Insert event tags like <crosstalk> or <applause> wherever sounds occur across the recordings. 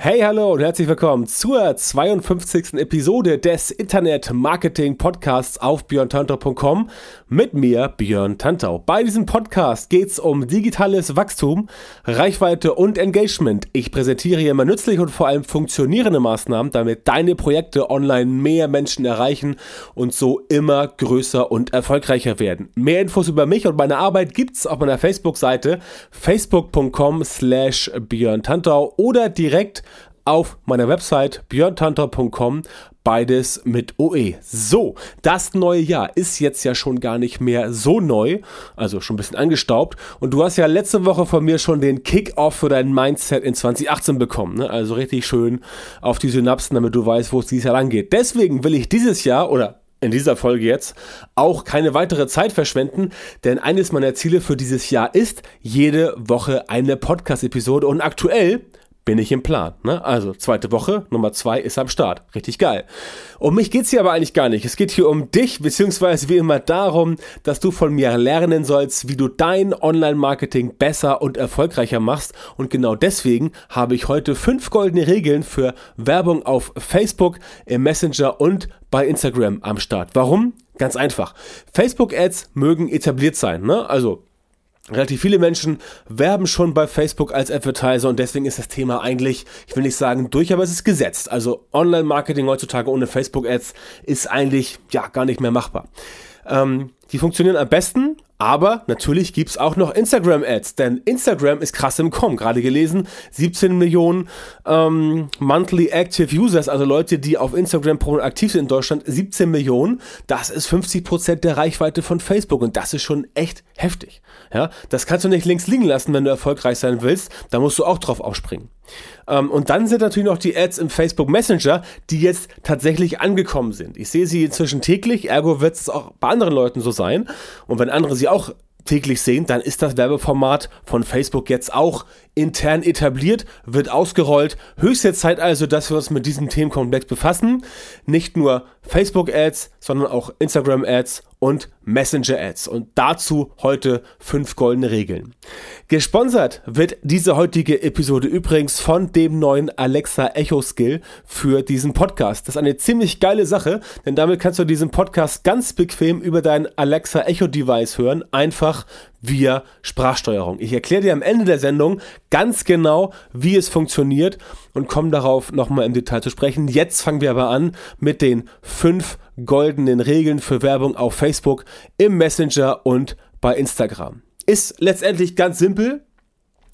Hey, hallo und herzlich willkommen zur 52. Episode des Internet Marketing Podcasts auf björntantau.com mit mir, Björn Tantau. Bei diesem Podcast geht es um digitales Wachstum, Reichweite und Engagement. Ich präsentiere hier immer nützliche und vor allem funktionierende Maßnahmen, damit deine Projekte online mehr Menschen erreichen und so immer größer und erfolgreicher werden. Mehr Infos über mich und meine Arbeit gibt's auf meiner Facebook-Seite facebook.com slash Björn Tantau oder direkt auf meiner Website björntanter.com, beides mit OE. So, das neue Jahr ist jetzt ja schon gar nicht mehr so neu, also schon ein bisschen angestaubt. Und du hast ja letzte Woche von mir schon den Kick-Off für dein Mindset in 2018 bekommen. Ne? Also richtig schön auf die Synapsen, damit du weißt, wo es dieses Jahr lang geht. Deswegen will ich dieses Jahr oder in dieser Folge jetzt auch keine weitere Zeit verschwenden, denn eines meiner Ziele für dieses Jahr ist jede Woche eine Podcast-Episode und aktuell bin ich im Plan. Ne? Also zweite Woche, Nummer zwei ist am Start. Richtig geil. Um mich geht's hier aber eigentlich gar nicht. Es geht hier um dich, beziehungsweise wie immer darum, dass du von mir lernen sollst, wie du dein Online-Marketing besser und erfolgreicher machst. Und genau deswegen habe ich heute fünf goldene Regeln für Werbung auf Facebook, im Messenger und bei Instagram am Start. Warum? Ganz einfach. Facebook-Ads mögen etabliert sein. Ne? Also Relativ viele Menschen werben schon bei Facebook als Advertiser und deswegen ist das Thema eigentlich, ich will nicht sagen durch, aber es ist gesetzt. Also Online-Marketing heutzutage ohne Facebook-Ads ist eigentlich ja gar nicht mehr machbar. Ähm, die funktionieren am besten, aber natürlich gibt's auch noch Instagram-Ads, denn Instagram ist krass im Kommen. Gerade gelesen, 17 Millionen ähm, Monthly Active Users, also Leute, die auf Instagram aktiv sind in Deutschland, 17 Millionen. Das ist 50 Prozent der Reichweite von Facebook und das ist schon echt heftig. Ja, das kannst du nicht links liegen lassen, wenn du erfolgreich sein willst. Da musst du auch drauf aufspringen. Ähm, und dann sind natürlich noch die Ads im Facebook Messenger, die jetzt tatsächlich angekommen sind. Ich sehe sie inzwischen täglich, ergo wird es auch bei anderen Leuten so sein. Und wenn andere sie auch täglich sehen, dann ist das Werbeformat von Facebook jetzt auch intern etabliert, wird ausgerollt. Höchste Zeit also, dass wir uns mit diesem Themenkomplex befassen. Nicht nur Facebook-Ads, sondern auch Instagram-Ads und Messenger-Ads. Und dazu heute fünf goldene Regeln. Gesponsert wird diese heutige Episode übrigens von dem neuen Alexa Echo Skill für diesen Podcast. Das ist eine ziemlich geile Sache, denn damit kannst du diesen Podcast ganz bequem über dein Alexa Echo Device hören. Einfach via Sprachsteuerung. Ich erkläre dir am Ende der Sendung ganz genau, wie es funktioniert und komme darauf nochmal im Detail zu sprechen. Jetzt fangen wir aber an mit den fünf goldenen Regeln für Werbung auf Facebook, im Messenger und bei Instagram. Ist letztendlich ganz simpel.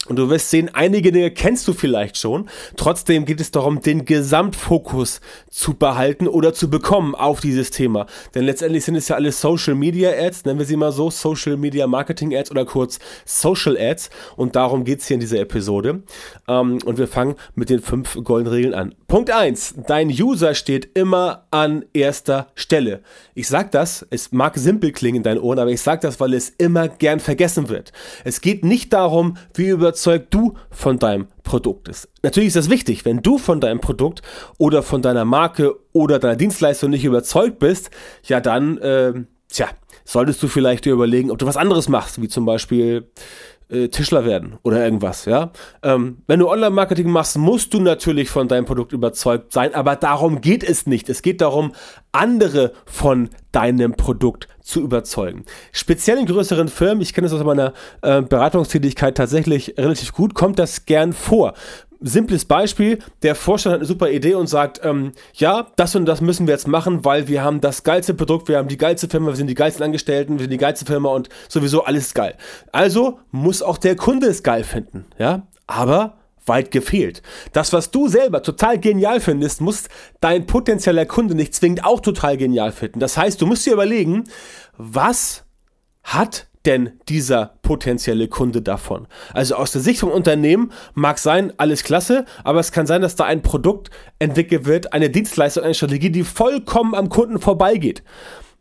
Und du wirst sehen, einige Dinge kennst du vielleicht schon. Trotzdem geht es darum, den Gesamtfokus zu behalten oder zu bekommen auf dieses Thema. Denn letztendlich sind es ja alles Social Media Ads, nennen wir sie mal so, Social Media Marketing Ads oder kurz Social Ads. Und darum geht's hier in dieser Episode. Ähm, und wir fangen mit den fünf goldenen Regeln an. Punkt eins: Dein User steht immer an erster Stelle. Ich sag das, es mag simpel klingen in deinen Ohren, aber ich sag das, weil es immer gern vergessen wird. Es geht nicht darum, wie über überzeugt du von deinem Produkt ist. Natürlich ist das wichtig, wenn du von deinem Produkt oder von deiner Marke oder deiner Dienstleistung nicht überzeugt bist, ja dann, äh, tja, solltest du vielleicht dir überlegen, ob du was anderes machst, wie zum Beispiel äh, Tischler werden oder irgendwas, ja. Ähm, wenn du Online-Marketing machst, musst du natürlich von deinem Produkt überzeugt sein, aber darum geht es nicht. Es geht darum, andere von deinem Produkt zu überzeugen. Speziell in größeren Firmen, ich kenne das aus meiner äh, Beratungstätigkeit tatsächlich relativ gut, kommt das gern vor simples Beispiel, der Vorstand hat eine super Idee und sagt, ähm, ja, das und das müssen wir jetzt machen, weil wir haben das geilste Produkt, wir haben die geilste Firma, wir sind die geilsten Angestellten, wir sind die geilste Firma und sowieso alles geil. Also muss auch der Kunde es geil finden, ja, aber weit gefehlt. Das, was du selber total genial findest, muss dein potenzieller Kunde nicht zwingend auch total genial finden. Das heißt, du musst dir überlegen, was hat denn dieser potenzielle Kunde davon? Also aus der Sicht vom Unternehmen mag sein, alles klasse, aber es kann sein, dass da ein Produkt entwickelt wird, eine Dienstleistung, eine Strategie, die vollkommen am Kunden vorbeigeht.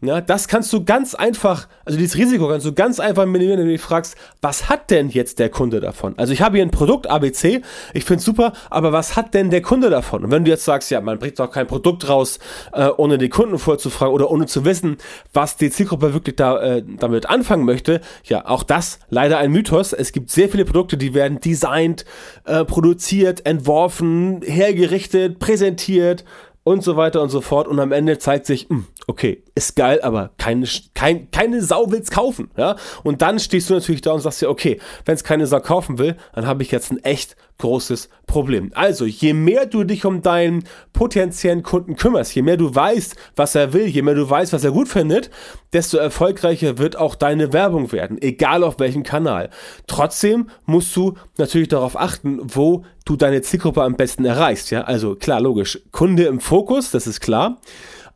Ja, das kannst du ganz einfach, also dieses Risiko kannst du ganz einfach minimieren, wenn du fragst, was hat denn jetzt der Kunde davon? Also ich habe hier ein Produkt ABC, ich finde es super, aber was hat denn der Kunde davon? Und wenn du jetzt sagst, ja, man bringt doch kein Produkt raus, äh, ohne die Kunden vorzufragen oder ohne zu wissen, was die Zielgruppe wirklich da, äh, damit anfangen möchte, ja, auch das leider ein Mythos. Es gibt sehr viele Produkte, die werden designt, äh, produziert, entworfen, hergerichtet, präsentiert und so weiter und so fort. Und am Ende zeigt sich, mh, hm, okay, ist geil, aber keine, kein, keine Sau will's kaufen. Ja? Und dann stehst du natürlich da und sagst dir, okay, wenn es keine Sau kaufen will, dann habe ich jetzt ein echt großes Problem. Also, je mehr du dich um deinen potenziellen Kunden kümmerst, je mehr du weißt, was er will, je mehr du weißt, was er gut findet, desto erfolgreicher wird auch deine Werbung werden, egal auf welchem Kanal. Trotzdem musst du natürlich darauf achten, wo du deine Zielgruppe am besten erreichst. Ja, also klar, logisch, Kunde im Fokus, das ist klar.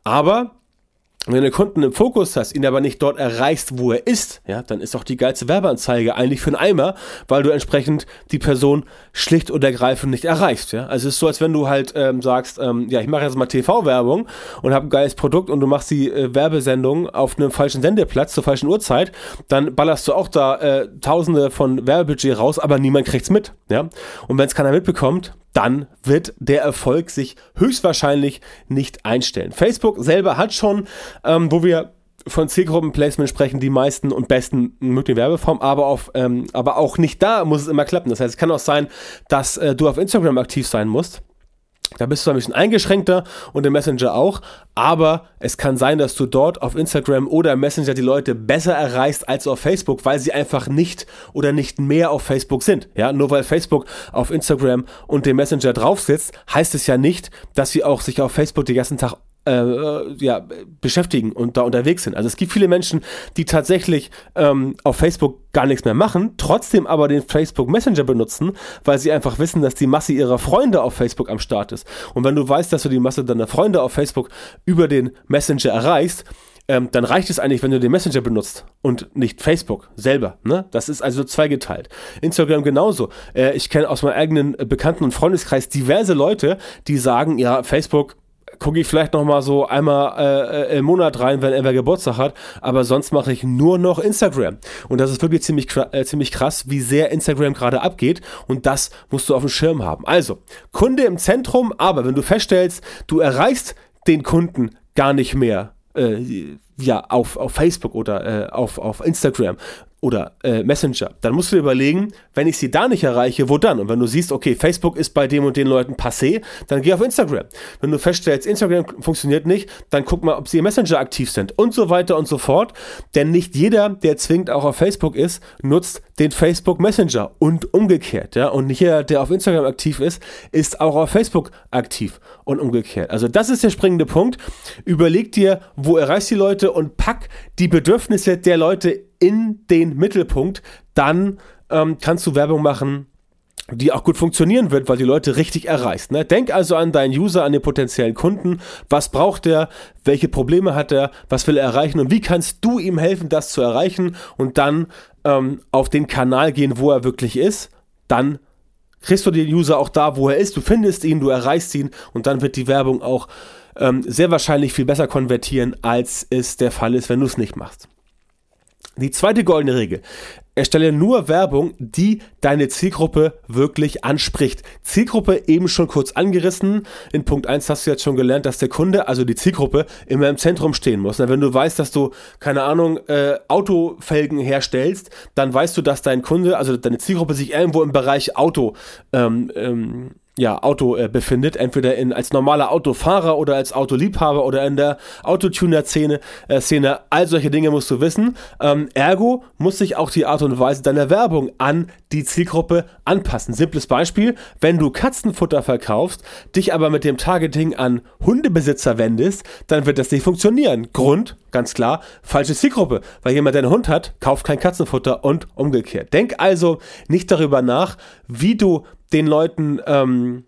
Aber wenn du den Kunden im Fokus hast, ihn aber nicht dort erreichst, wo er ist, ja, dann ist auch die geilste Werbeanzeige eigentlich für einen Eimer, weil du entsprechend die Person schlicht und ergreifend nicht erreichst. Ja? Also es ist so, als wenn du halt ähm, sagst, ähm, ja, ich mache jetzt mal TV-Werbung und habe ein geiles Produkt und du machst die äh, Werbesendung auf einem falschen Sendeplatz zur falschen Uhrzeit, dann ballerst du auch da äh, Tausende von Werbebudget raus, aber niemand kriegt's mit. Ja? Und wenn es keiner mitbekommt, dann wird der Erfolg sich höchstwahrscheinlich nicht einstellen. Facebook selber hat schon, ähm, wo wir von Zielgruppenplacement sprechen, die meisten und besten möglichen Werbeformen, aber, auf, ähm, aber auch nicht da muss es immer klappen. Das heißt, es kann auch sein, dass äh, du auf Instagram aktiv sein musst da bist du ein bisschen eingeschränkter und im Messenger auch, aber es kann sein, dass du dort auf Instagram oder im Messenger die Leute besser erreichst als auf Facebook, weil sie einfach nicht oder nicht mehr auf Facebook sind. Ja, nur weil Facebook auf Instagram und dem Messenger drauf sitzt, heißt es ja nicht, dass sie auch sich auf Facebook den ganzen Tag äh, ja, beschäftigen und da unterwegs sind. Also es gibt viele Menschen, die tatsächlich ähm, auf Facebook gar nichts mehr machen, trotzdem aber den Facebook Messenger benutzen, weil sie einfach wissen, dass die Masse ihrer Freunde auf Facebook am Start ist. Und wenn du weißt, dass du die Masse deiner Freunde auf Facebook über den Messenger erreichst, ähm, dann reicht es eigentlich, wenn du den Messenger benutzt und nicht Facebook selber. Ne? Das ist also zweigeteilt. Instagram genauso. Äh, ich kenne aus meinem eigenen Bekannten- und Freundeskreis diverse Leute, die sagen, ja, Facebook gucke ich vielleicht noch mal so einmal äh, äh, im Monat rein, wenn er Geburtstag hat. Aber sonst mache ich nur noch Instagram. Und das ist wirklich ziemlich, äh, ziemlich krass, wie sehr Instagram gerade abgeht. Und das musst du auf dem Schirm haben. Also, Kunde im Zentrum, aber wenn du feststellst, du erreichst den Kunden gar nicht mehr äh, ja, auf, auf Facebook oder äh, auf, auf Instagram oder äh, Messenger, dann musst du dir überlegen, wenn ich sie da nicht erreiche, wo dann? Und wenn du siehst, okay, Facebook ist bei dem und den Leuten passé, dann geh auf Instagram. Wenn du feststellst, Instagram funktioniert nicht, dann guck mal, ob sie im Messenger aktiv sind und so weiter und so fort. Denn nicht jeder, der zwingend auch auf Facebook ist, nutzt den Facebook Messenger und umgekehrt. Ja? Und nicht jeder, der auf Instagram aktiv ist, ist auch auf Facebook aktiv und umgekehrt. Also das ist der springende Punkt. Überleg dir, wo erreichst die Leute und pack die Bedürfnisse der Leute in den Mittelpunkt, dann ähm, kannst du Werbung machen, die auch gut funktionieren wird, weil die Leute richtig erreichst. Ne? Denk also an deinen User, an den potenziellen Kunden. Was braucht er? Welche Probleme hat er? Was will er erreichen? Und wie kannst du ihm helfen, das zu erreichen? Und dann ähm, auf den Kanal gehen, wo er wirklich ist. Dann kriegst du den User auch da, wo er ist. Du findest ihn, du erreichst ihn und dann wird die Werbung auch ähm, sehr wahrscheinlich viel besser konvertieren, als es der Fall ist, wenn du es nicht machst. Die zweite goldene Regel. Erstelle nur Werbung, die deine Zielgruppe wirklich anspricht. Zielgruppe eben schon kurz angerissen. In Punkt 1 hast du jetzt schon gelernt, dass der Kunde, also die Zielgruppe, immer im Zentrum stehen muss. wenn du weißt, dass du, keine Ahnung, äh, Autofelgen herstellst, dann weißt du, dass dein Kunde, also deine Zielgruppe sich irgendwo im Bereich Auto ähm, ähm, ja, Auto äh, befindet, entweder in, als normaler Autofahrer oder als Autoliebhaber oder in der Autotuner-Szene. Äh, Szene. All solche Dinge musst du wissen. Ähm, ergo muss sich auch die Art und Weise deiner Werbung an die Zielgruppe anpassen. Simples Beispiel, wenn du Katzenfutter verkaufst, dich aber mit dem Targeting an Hundebesitzer wendest, dann wird das nicht funktionieren. Grund, ganz klar, falsche Zielgruppe. Weil jemand, der einen Hund hat, kauft kein Katzenfutter und umgekehrt. Denk also nicht darüber nach, wie du den Leuten ähm,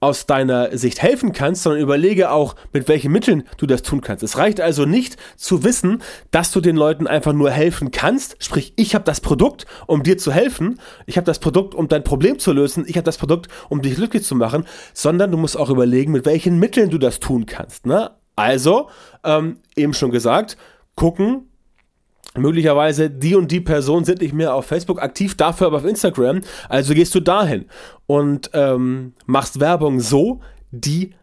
aus deiner Sicht helfen kannst, sondern überlege auch, mit welchen Mitteln du das tun kannst. Es reicht also nicht zu wissen, dass du den Leuten einfach nur helfen kannst, sprich, ich habe das Produkt, um dir zu helfen, ich habe das Produkt, um dein Problem zu lösen, ich habe das Produkt, um dich glücklich zu machen, sondern du musst auch überlegen, mit welchen Mitteln du das tun kannst. Ne? Also, ähm, eben schon gesagt, gucken, möglicherweise die und die Personen sind nicht mehr auf Facebook aktiv, dafür aber auf Instagram. Also gehst du dahin und ähm, machst Werbung so, die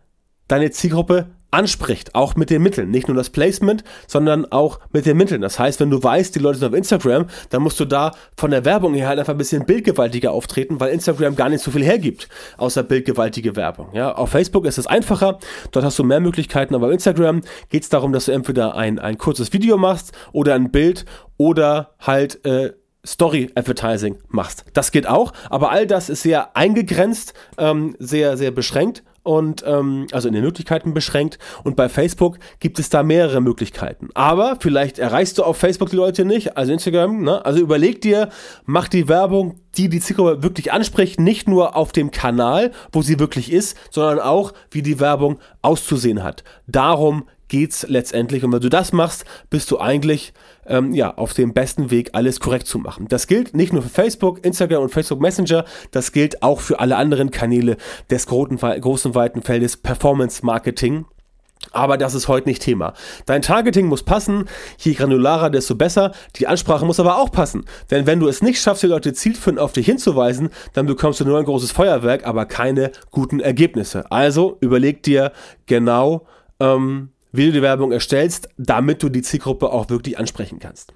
deine Zielgruppe anspricht, auch mit den Mitteln. Nicht nur das Placement, sondern auch mit den Mitteln. Das heißt, wenn du weißt, die Leute sind auf Instagram, dann musst du da von der Werbung her halt einfach ein bisschen bildgewaltiger auftreten, weil Instagram gar nicht so viel hergibt, außer bildgewaltige Werbung. Ja, auf Facebook ist es einfacher, dort hast du mehr Möglichkeiten, aber auf Instagram geht es darum, dass du entweder ein, ein kurzes Video machst oder ein Bild oder halt äh, Story Advertising machst. Das geht auch, aber all das ist sehr eingegrenzt, ähm, sehr, sehr beschränkt und ähm, also in den Möglichkeiten beschränkt. Und bei Facebook gibt es da mehrere Möglichkeiten. Aber vielleicht erreichst du auf Facebook die Leute nicht, also Instagram. Ne? Also überleg dir, mach die Werbung, die die Zielgruppe wirklich anspricht, nicht nur auf dem Kanal, wo sie wirklich ist, sondern auch, wie die Werbung auszusehen hat. Darum geht's letztendlich. Und wenn du das machst, bist du eigentlich ähm, ja, auf dem besten Weg, alles korrekt zu machen. Das gilt nicht nur für Facebook, Instagram und Facebook Messenger, das gilt auch für alle anderen Kanäle des großen, großen weiten Feldes Performance Marketing. Aber das ist heute nicht Thema. Dein Targeting muss passen, je granularer, desto besser. Die Ansprache muss aber auch passen. Denn wenn du es nicht schaffst, die Leute zielführend auf dich hinzuweisen, dann bekommst du nur ein großes Feuerwerk, aber keine guten Ergebnisse. Also überleg dir genau, ähm, wie du die Werbung erstellst, damit du die Zielgruppe auch wirklich ansprechen kannst.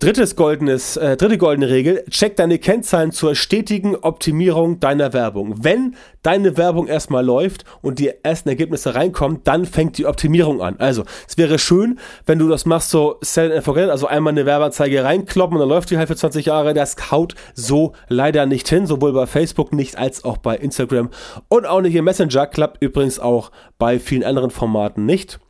Drittes goldenes, äh, dritte goldene Regel, check deine Kennzahlen zur stetigen Optimierung deiner Werbung. Wenn deine Werbung erstmal läuft und die ersten Ergebnisse reinkommen, dann fängt die Optimierung an. Also, es wäre schön, wenn du das machst so sell and forget, also einmal eine Werbeanzeige reinkloppen und dann läuft die halt für 20 Jahre. Das haut so leider nicht hin, sowohl bei Facebook nicht als auch bei Instagram und auch nicht im Messenger, klappt übrigens auch bei vielen anderen Formaten nicht.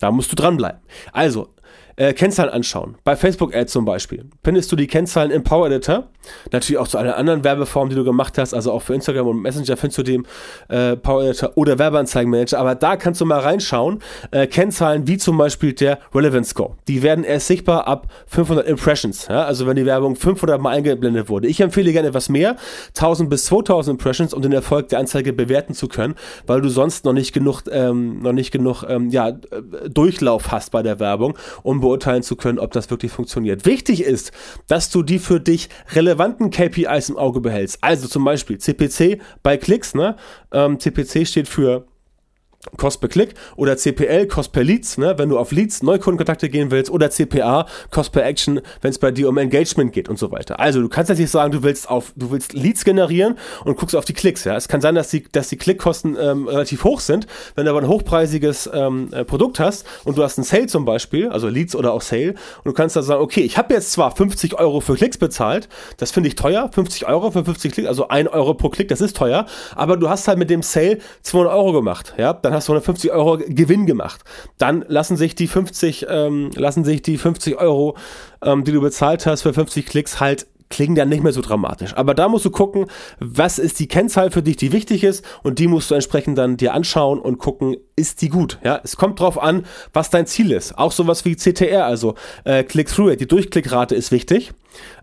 Da musst du dranbleiben. Also, äh, Kennzahlen anschauen. Bei Facebook Ads zum Beispiel. Findest du die Kennzahlen im Power Editor. Natürlich auch zu allen anderen Werbeformen, die du gemacht hast. Also auch für Instagram und Messenger findest du den äh, Power Editor oder Werbeanzeigenmanager. Aber da kannst du mal reinschauen. Äh, Kennzahlen wie zum Beispiel der Relevance Score. Die werden erst sichtbar ab 500 Impressions. Ja? Also wenn die Werbung 500 mal eingeblendet wurde. Ich empfehle gerne etwas mehr. 1000 bis 2000 Impressions, um den Erfolg der Anzeige bewerten zu können, weil du sonst noch nicht genug, ähm, noch nicht genug ähm, ja, äh, Durchlauf hast bei der Werbung, um beurteilen zu können, ob das wirklich funktioniert. Wichtig ist, dass du die für dich relevanten KPIs im Auge behältst. Also zum Beispiel CPC bei Klicks. Ne? Ähm, CPC steht für Cost per Klick oder CPL, Cost per Leads, ne, wenn du auf Leads, Neukundenkontakte gehen willst oder CPA, Cost per Action, wenn es bei dir um Engagement geht und so weiter. Also du kannst jetzt nicht sagen, du willst auf, du willst Leads generieren und guckst auf die Klicks, ja. Es kann sein, dass die, dass die Klickkosten ähm, relativ hoch sind. Wenn du aber ein hochpreisiges ähm, äh, Produkt hast und du hast einen Sale zum Beispiel, also Leads oder auch Sale, und du kannst da sagen, okay, ich habe jetzt zwar 50 Euro für Klicks bezahlt, das finde ich teuer, 50 Euro für 50 Klicks, also 1 Euro pro Klick, das ist teuer, aber du hast halt mit dem Sale 200 Euro gemacht, ja, dann hast du 150 Euro Gewinn gemacht. Dann lassen sich die 50, ähm, lassen sich die 50 Euro, ähm, die du bezahlt hast für 50 Klicks halt klingen dann nicht mehr so dramatisch. Aber da musst du gucken, was ist die Kennzahl für dich, die wichtig ist und die musst du entsprechend dann dir anschauen und gucken, ist die gut. Ja, es kommt drauf an, was dein Ziel ist. Auch sowas wie CTR, also äh, Click-Through-Rate, die Durchklickrate ist wichtig.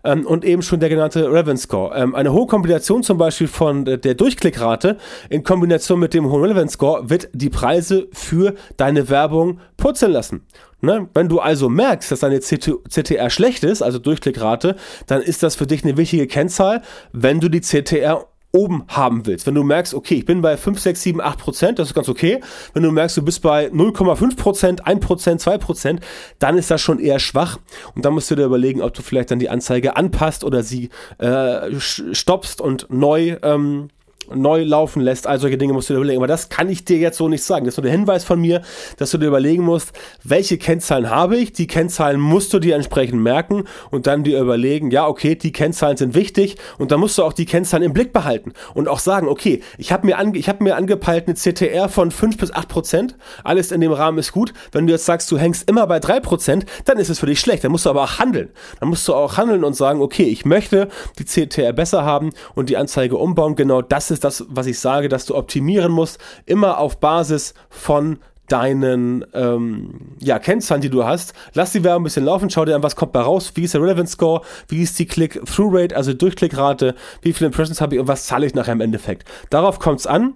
Ähm, und eben schon der genannte Relevance Score. Ähm, eine hohe Kombination zum Beispiel von der Durchklickrate in Kombination mit dem hohen Relevance Score wird die Preise für deine Werbung purzeln lassen. Ne? Wenn du also merkst, dass deine CTR schlecht ist, also Durchklickrate, dann ist das für dich eine wichtige Kennzahl, wenn du die CTR oben haben willst. Wenn du merkst, okay, ich bin bei 5, 6, 7, 8 Prozent, das ist ganz okay. Wenn du merkst, du bist bei 0,5 Prozent, 1 Prozent, 2 Prozent, dann ist das schon eher schwach. Und dann musst du dir überlegen, ob du vielleicht dann die Anzeige anpasst oder sie äh, stoppst und neu ähm, neu laufen lässt. All solche Dinge musst du dir überlegen. Aber das kann ich dir jetzt so nicht sagen. Das ist nur der Hinweis von mir, dass du dir überlegen musst, welche Kennzahlen habe ich. Die Kennzahlen musst du dir entsprechend merken und dann dir überlegen, ja, okay, die Kennzahlen sind wichtig und dann musst du auch die Kennzahlen im Blick behalten und auch sagen, okay, ich habe mir, ange hab mir angepeilt eine CTR von 5 bis 8 Prozent. Alles in dem Rahmen ist gut. Wenn du jetzt sagst, du hängst immer bei 3 Prozent, dann ist es für dich schlecht. Dann musst du aber auch handeln. Dann musst du auch handeln und sagen, okay, ich möchte die CTR besser haben und die Anzeige umbauen. Genau das ist das, was ich sage, dass du optimieren musst, immer auf Basis von deinen ähm, ja, Kennzahlen, die du hast. Lass die Werbung ein bisschen laufen, schau dir an, was kommt da raus, wie ist der Relevance Score, wie ist die Click-Through-Rate, also Durchklickrate, wie viele Impressions habe ich und was zahle ich nachher im Endeffekt. Darauf kommt es an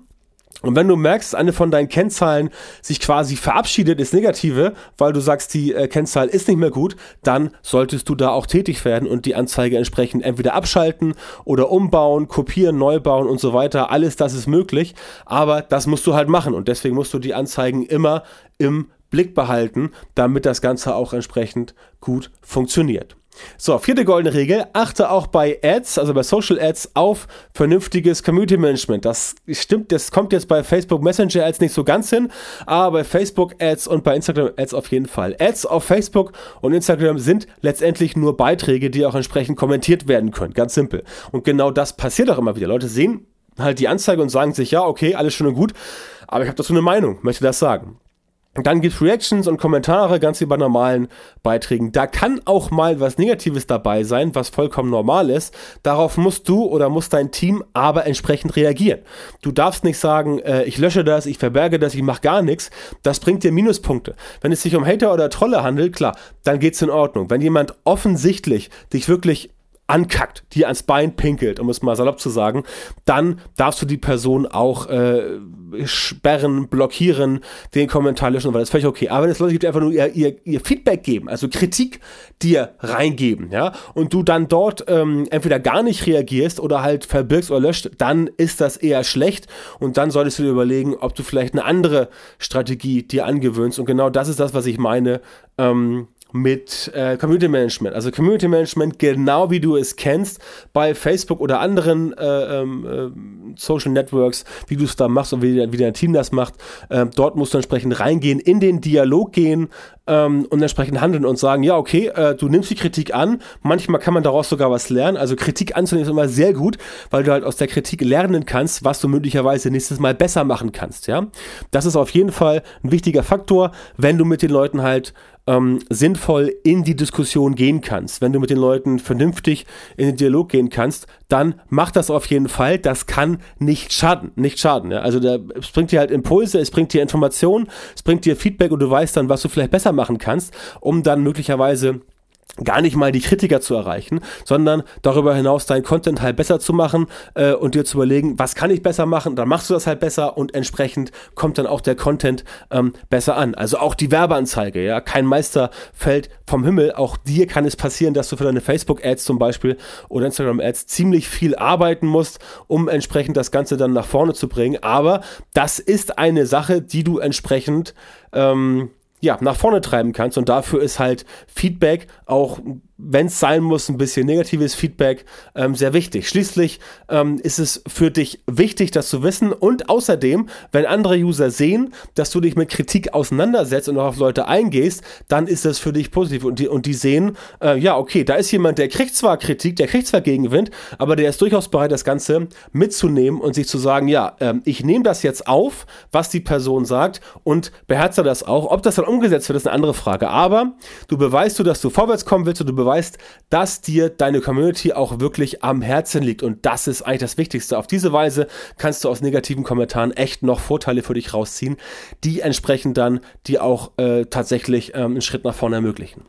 und wenn du merkst, eine von deinen Kennzahlen sich quasi verabschiedet, ist negative, weil du sagst, die äh, Kennzahl ist nicht mehr gut, dann solltest du da auch tätig werden und die Anzeige entsprechend entweder abschalten oder umbauen, kopieren, neu bauen und so weiter. Alles das ist möglich, aber das musst du halt machen und deswegen musst du die Anzeigen immer im Blick behalten, damit das Ganze auch entsprechend gut funktioniert. So, vierte goldene Regel. Achte auch bei Ads, also bei Social Ads, auf vernünftiges Community Management. Das stimmt, das kommt jetzt bei Facebook Messenger Ads nicht so ganz hin, aber bei Facebook Ads und bei Instagram Ads auf jeden Fall. Ads auf Facebook und Instagram sind letztendlich nur Beiträge, die auch entsprechend kommentiert werden können. Ganz simpel. Und genau das passiert auch immer wieder. Leute sehen halt die Anzeige und sagen sich, ja, okay, alles schön und gut, aber ich habe dazu eine Meinung, möchte das sagen. Dann gibt es Reactions und Kommentare, ganz wie bei normalen Beiträgen. Da kann auch mal was Negatives dabei sein, was vollkommen normal ist. Darauf musst du oder muss dein Team aber entsprechend reagieren. Du darfst nicht sagen, äh, ich lösche das, ich verberge das, ich mache gar nichts. Das bringt dir Minuspunkte. Wenn es sich um Hater oder Trolle handelt, klar, dann geht's in Ordnung. Wenn jemand offensichtlich dich wirklich ankackt, die ans Bein pinkelt, um es mal salopp zu sagen, dann darfst du die Person auch äh, sperren, blockieren, den Kommentar löschen, weil das ist völlig okay. Aber wenn es Leute gibt, die einfach nur ihr, ihr, ihr, Feedback geben, also Kritik dir reingeben, ja, und du dann dort ähm, entweder gar nicht reagierst oder halt verbirgst oder löscht, dann ist das eher schlecht und dann solltest du dir überlegen, ob du vielleicht eine andere Strategie dir angewöhnst und genau das ist das, was ich meine, ähm, mit äh, Community Management. Also Community Management, genau wie du es kennst, bei Facebook oder anderen äh, ähm, äh, Social Networks, wie du es da machst und wie, wie dein Team das macht. Ähm, dort musst du entsprechend reingehen, in den Dialog gehen ähm, und entsprechend handeln und sagen, ja, okay, äh, du nimmst die Kritik an. Manchmal kann man daraus sogar was lernen. Also Kritik anzunehmen ist immer sehr gut, weil du halt aus der Kritik lernen kannst, was du möglicherweise nächstes Mal besser machen kannst. Ja, das ist auf jeden Fall ein wichtiger Faktor, wenn du mit den Leuten halt ähm, sinnvoll in die Diskussion gehen kannst, wenn du mit den Leuten vernünftig in den Dialog gehen kannst, dann mach das auf jeden Fall. Das kann nicht schaden, nicht schaden. Ja? Also da, es bringt dir halt Impulse, es bringt dir Informationen, es bringt dir Feedback und du weißt dann, was du vielleicht besser machen kannst, um dann möglicherweise gar nicht mal die Kritiker zu erreichen, sondern darüber hinaus dein Content halt besser zu machen äh, und dir zu überlegen, was kann ich besser machen, dann machst du das halt besser und entsprechend kommt dann auch der Content ähm, besser an. Also auch die Werbeanzeige, ja, kein Meister fällt vom Himmel, auch dir kann es passieren, dass du für deine Facebook-Ads zum Beispiel oder Instagram-Ads ziemlich viel arbeiten musst, um entsprechend das Ganze dann nach vorne zu bringen, aber das ist eine Sache, die du entsprechend ähm, ja, nach vorne treiben kannst. Und dafür ist halt Feedback auch wenn es sein muss, ein bisschen negatives Feedback ähm, sehr wichtig. Schließlich ähm, ist es für dich wichtig, das zu wissen und außerdem, wenn andere User sehen, dass du dich mit Kritik auseinandersetzt und auch auf Leute eingehst, dann ist das für dich positiv und die, und die sehen, äh, ja, okay, da ist jemand, der kriegt zwar Kritik, der kriegt zwar Gegenwind, aber der ist durchaus bereit, das Ganze mitzunehmen und sich zu sagen, ja, äh, ich nehme das jetzt auf, was die Person sagt und beherze das auch. Ob das dann umgesetzt wird, ist eine andere Frage, aber du beweist du, dass du vorwärts kommen willst und du beweist beweist, dass dir deine Community auch wirklich am Herzen liegt. Und das ist eigentlich das Wichtigste. Auf diese Weise kannst du aus negativen Kommentaren echt noch Vorteile für dich rausziehen, die entsprechend dann dir auch äh, tatsächlich ähm, einen Schritt nach vorne ermöglichen.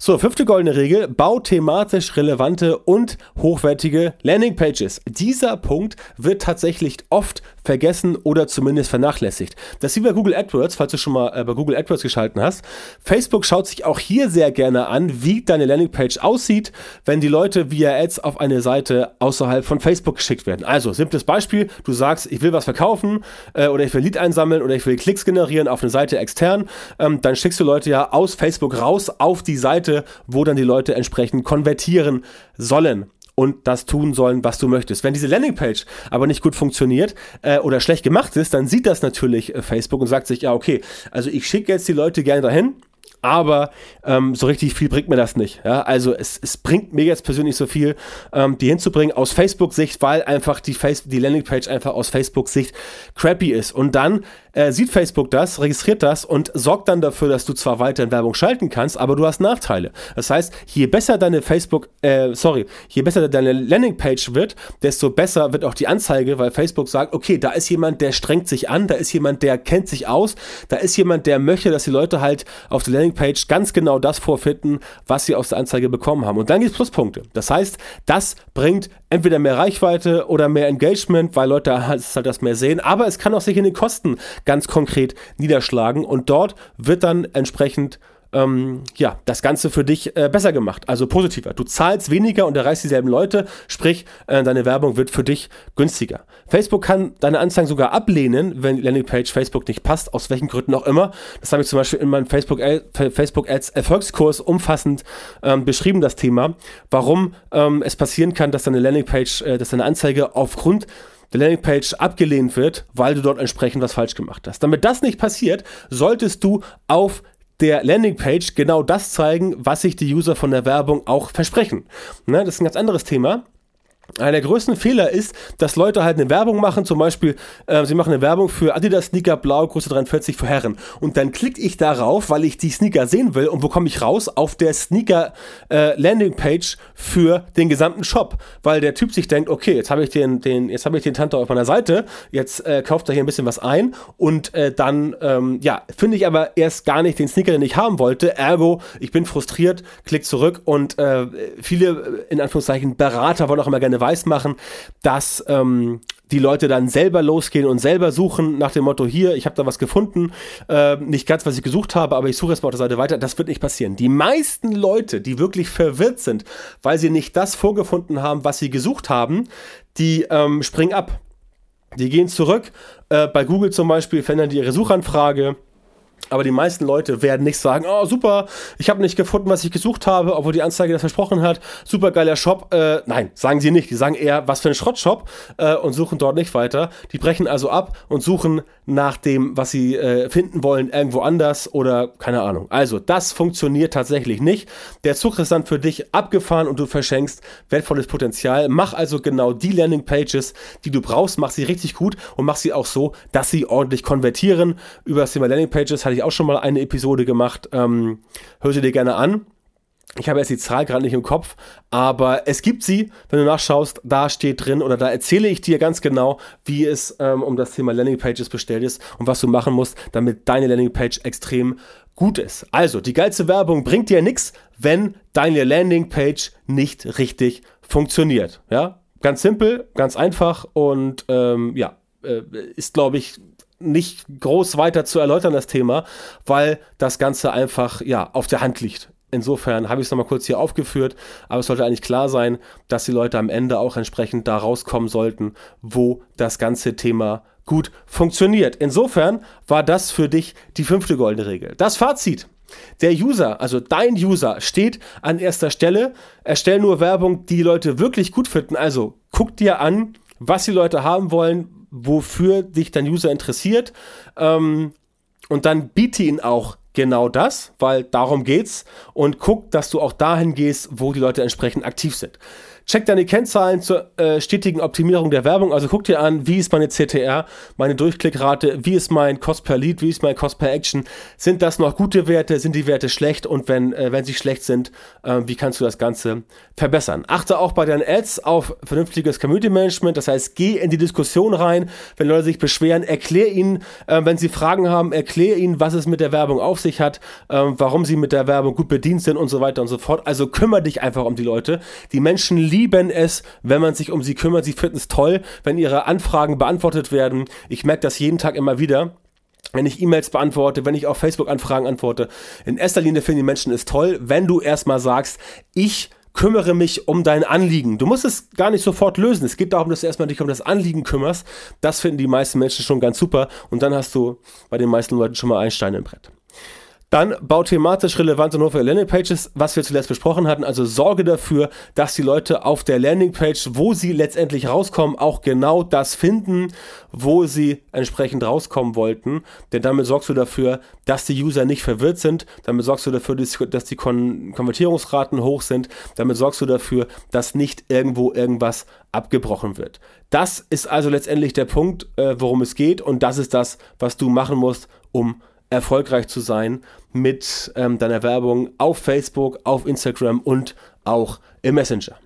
So, fünfte goldene Regel, bau thematisch relevante und hochwertige Landingpages. Dieser Punkt wird tatsächlich oft vergessen oder zumindest vernachlässigt. Das ist wie bei Google AdWords, falls du schon mal äh, bei Google AdWords geschalten hast. Facebook schaut sich auch hier sehr gerne an, wie deine Landingpage aussieht, wenn die Leute via Ads auf eine Seite außerhalb von Facebook geschickt werden. Also, simples Beispiel, du sagst, ich will was verkaufen äh, oder ich will Lead einsammeln oder ich will Klicks generieren auf eine Seite extern, ähm, dann schickst du Leute ja aus Facebook raus auf die Seite Seite, wo dann die Leute entsprechend konvertieren sollen und das tun sollen, was du möchtest. Wenn diese Landingpage aber nicht gut funktioniert äh, oder schlecht gemacht ist, dann sieht das natürlich äh, Facebook und sagt sich, ja, okay, also ich schicke jetzt die Leute gerne dahin, aber ähm, so richtig viel bringt mir das nicht. Ja? Also es, es bringt mir jetzt persönlich so viel, ähm, die hinzubringen aus Facebook-Sicht, weil einfach die, Face die Landingpage einfach aus Facebook-Sicht crappy ist. Und dann äh, sieht Facebook das, registriert das und sorgt dann dafür, dass du zwar weiterhin Werbung schalten kannst, aber du hast Nachteile. Das heißt, je besser deine Facebook, äh, sorry, je besser deine Landingpage wird, desto besser wird auch die Anzeige, weil Facebook sagt, okay, da ist jemand, der strengt sich an, da ist jemand, der kennt sich aus, da ist jemand, der möchte, dass die Leute halt auf der Landingpage ganz genau das vorfinden, was sie aus der Anzeige bekommen haben. Und dann gibt es Pluspunkte. Das heißt, das bringt entweder mehr Reichweite oder mehr Engagement, weil Leute <laughs> halt das mehr sehen, aber es kann auch sich in den Kosten ganz konkret niederschlagen und dort wird dann entsprechend ähm, ja, das Ganze für dich äh, besser gemacht, also positiver. Du zahlst weniger und erreichst dieselben Leute, sprich, äh, deine Werbung wird für dich günstiger. Facebook kann deine Anzeigen sogar ablehnen, wenn die Landingpage Facebook nicht passt, aus welchen Gründen auch immer. Das habe ich zum Beispiel in meinem Facebook, Facebook Ads Erfolgskurs umfassend ähm, beschrieben, das Thema, warum ähm, es passieren kann, dass deine Landingpage, äh, dass deine Anzeige aufgrund der Landingpage abgelehnt wird, weil du dort entsprechend was falsch gemacht hast. Damit das nicht passiert, solltest du auf der Landingpage genau das zeigen, was sich die User von der Werbung auch versprechen. Ne, das ist ein ganz anderes Thema. Einer der größten Fehler ist, dass Leute halt eine Werbung machen, zum Beispiel, äh, sie machen eine Werbung für Adidas Sneaker Blau, Größe 43 für Herren. Und dann klicke ich darauf, weil ich die Sneaker sehen will. Und wo komme ich raus? Auf der Sneaker äh, Landingpage für den gesamten Shop. Weil der Typ sich denkt, okay, jetzt habe ich den, den, jetzt habe ich den Tante auf meiner Seite, jetzt äh, kauft er hier ein bisschen was ein und äh, dann, ähm, ja, finde ich aber erst gar nicht den Sneaker, den ich haben wollte. Ergo, ich bin frustriert, klick zurück und äh, viele, in Anführungszeichen, Berater wollen auch immer gerne weiß machen, dass ähm, die Leute dann selber losgehen und selber suchen nach dem Motto, hier, ich habe da was gefunden, äh, nicht ganz, was ich gesucht habe, aber ich suche jetzt mal auf der Seite weiter. Das wird nicht passieren. Die meisten Leute, die wirklich verwirrt sind, weil sie nicht das vorgefunden haben, was sie gesucht haben, die ähm, springen ab. Die gehen zurück. Äh, bei Google zum Beispiel verändern die ihre Suchanfrage aber die meisten Leute werden nicht sagen, oh super, ich habe nicht gefunden, was ich gesucht habe, obwohl die Anzeige das versprochen hat. Super geiler Shop. Äh, nein, sagen sie nicht. Die sagen eher, was für ein Schrottshop äh, und suchen dort nicht weiter. Die brechen also ab und suchen nach dem, was sie äh, finden wollen, irgendwo anders oder keine Ahnung. Also, das funktioniert tatsächlich nicht. Der Zug ist dann für dich abgefahren und du verschenkst wertvolles Potenzial. Mach also genau die Landingpages, die du brauchst. Mach sie richtig gut und mach sie auch so, dass sie ordentlich konvertieren. Über das Thema Landingpages hatte ich auch schon mal eine Episode gemacht. Ähm, hör sie dir gerne an. Ich habe jetzt die Zahl gerade nicht im Kopf, aber es gibt sie, wenn du nachschaust, da steht drin oder da erzähle ich dir ganz genau, wie es ähm, um das Thema Landingpages bestellt ist und was du machen musst, damit deine Landingpage extrem gut ist. Also, die geilste Werbung bringt dir nichts, wenn deine Landingpage nicht richtig funktioniert. Ja, ganz simpel, ganz einfach und ähm, ja, äh, ist glaube ich nicht groß weiter zu erläutern, das Thema, weil das Ganze einfach ja auf der Hand liegt. Insofern habe ich es nochmal kurz hier aufgeführt, aber es sollte eigentlich klar sein, dass die Leute am Ende auch entsprechend da rauskommen sollten, wo das ganze Thema gut funktioniert. Insofern war das für dich die fünfte goldene Regel. Das Fazit. Der User, also dein User, steht an erster Stelle. Erstell nur Werbung, die die Leute wirklich gut finden. Also guck dir an, was die Leute haben wollen, wofür dich dein User interessiert. Ähm, und dann biete ihn auch genau das, weil darum geht's und guck, dass du auch dahin gehst, wo die Leute entsprechend aktiv sind. Check deine Kennzahlen zur äh, stetigen Optimierung der Werbung. Also guck dir an, wie ist meine CTR, meine Durchklickrate, wie ist mein Cost per Lead, wie ist mein Cost per Action. Sind das noch gute Werte? Sind die Werte schlecht? Und wenn, äh, wenn sie schlecht sind, äh, wie kannst du das Ganze verbessern? Achte auch bei deinen Ads auf vernünftiges Community Management. Das heißt, geh in die Diskussion rein. Wenn Leute sich beschweren, erklär ihnen, äh, wenn sie Fragen haben, erklär ihnen, was es mit der Werbung auf sich hat, äh, warum sie mit der Werbung gut bedient sind und so weiter und so fort. Also kümmere dich einfach um die Leute. Die Menschen lieben lieben es, wenn man sich um sie kümmert. Sie finden es toll, wenn ihre Anfragen beantwortet werden. Ich merke das jeden Tag immer wieder wenn ich E-Mails beantworte, wenn ich auf Facebook-Anfragen antworte. In erster Linie finden die Menschen es toll, wenn du erstmal sagst, ich kümmere mich um dein Anliegen. Du musst es gar nicht sofort lösen. Es geht darum, dass du erstmal dich um das Anliegen kümmerst. Das finden die meisten Menschen schon ganz super. Und dann hast du bei den meisten Leuten schon mal einen Stein im Brett. Dann bau thematisch relevante für Landingpages, was wir zuletzt besprochen hatten. Also sorge dafür, dass die Leute auf der Landingpage, wo sie letztendlich rauskommen, auch genau das finden, wo sie entsprechend rauskommen wollten. Denn damit sorgst du dafür, dass die User nicht verwirrt sind. Damit sorgst du dafür, dass die Kon Konvertierungsraten hoch sind. Damit sorgst du dafür, dass nicht irgendwo irgendwas abgebrochen wird. Das ist also letztendlich der Punkt, äh, worum es geht. Und das ist das, was du machen musst, um erfolgreich zu sein mit ähm, deiner Werbung auf Facebook, auf Instagram und auch im Messenger.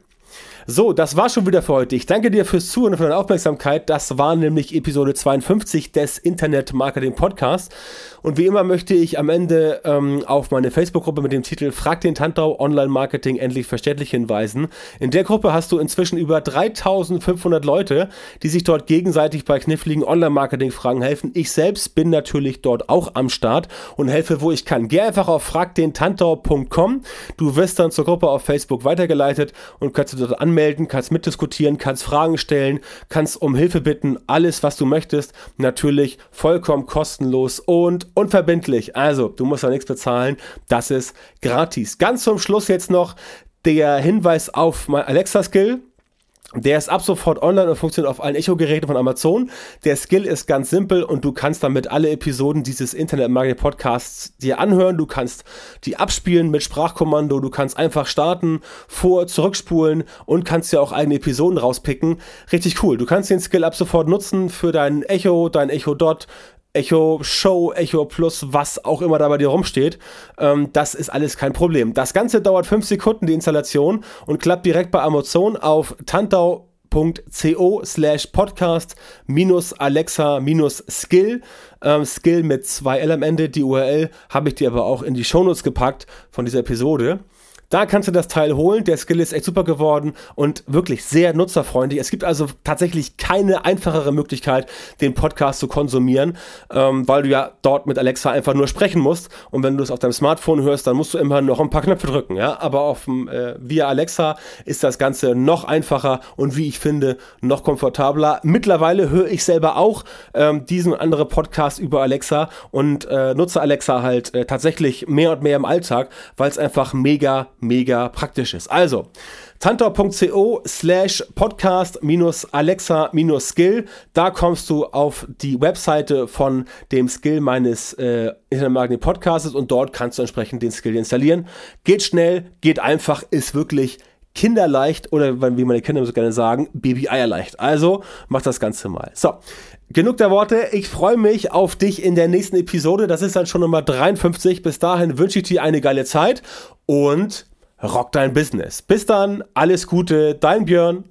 So, das war schon wieder für heute. Ich danke dir fürs Zuhören und für deine Aufmerksamkeit. Das war nämlich Episode 52 des Internet Marketing Podcasts. Und wie immer möchte ich am Ende ähm, auf meine Facebook-Gruppe mit dem Titel Frag den Tantau Online Marketing endlich verständlich hinweisen. In der Gruppe hast du inzwischen über 3500 Leute, die sich dort gegenseitig bei kniffligen Online-Marketing-Fragen helfen. Ich selbst bin natürlich dort auch am Start und helfe, wo ich kann. Geh einfach auf fragdentantau.com. Du wirst dann zur Gruppe auf Facebook weitergeleitet und kannst du dort anmelden, kannst mitdiskutieren, kannst Fragen stellen, kannst um Hilfe bitten, alles, was du möchtest. Natürlich vollkommen kostenlos und unverbindlich. Also, du musst da nichts bezahlen. Das ist gratis. Ganz zum Schluss jetzt noch der Hinweis auf mein Alexa-Skill. Der ist ab sofort online und funktioniert auf allen Echo-Geräten von Amazon. Der Skill ist ganz simpel und du kannst damit alle Episoden dieses Internet-Marketing-Podcasts dir anhören. Du kannst die abspielen mit Sprachkommando. Du kannst einfach starten, vor, zurückspulen und kannst dir auch eigene Episoden rauspicken. Richtig cool. Du kannst den Skill ab sofort nutzen für dein Echo, dein Echo Dot, Echo Show, Echo Plus, was auch immer da bei dir rumsteht. Ähm, das ist alles kein Problem. Das Ganze dauert 5 Sekunden, die Installation, und klappt direkt bei Amazon auf tantau.co slash podcast minus Alexa minus Skill. Ähm, Skill mit zwei L am Ende. Die URL habe ich dir aber auch in die Shownotes gepackt von dieser Episode. Da kannst du das Teil holen. Der Skill ist echt super geworden und wirklich sehr nutzerfreundlich. Es gibt also tatsächlich keine einfachere Möglichkeit, den Podcast zu konsumieren, ähm, weil du ja dort mit Alexa einfach nur sprechen musst. Und wenn du es auf deinem Smartphone hörst, dann musst du immer noch ein paar Knöpfe drücken. Ja? Aber auf, äh, via Alexa ist das Ganze noch einfacher und wie ich finde, noch komfortabler. Mittlerweile höre ich selber auch ähm, diesen und andere Podcasts über Alexa und äh, nutze Alexa halt äh, tatsächlich mehr und mehr im Alltag, weil es einfach mega, mega praktisch ist. Also, tantor.co slash podcast minus Alexa minus Skill. Da kommst du auf die Webseite von dem Skill meines äh, Internet Podcasts und dort kannst du entsprechend den Skill installieren. Geht schnell, geht einfach, ist wirklich kinderleicht oder wie meine Kinder so gerne sagen, Baby-Eierleicht. Also mach das Ganze mal. So, genug der Worte. Ich freue mich auf dich in der nächsten Episode. Das ist dann schon Nummer 53. Bis dahin wünsche ich dir eine geile Zeit und rock dein Business. Bis dann, alles Gute, dein Björn.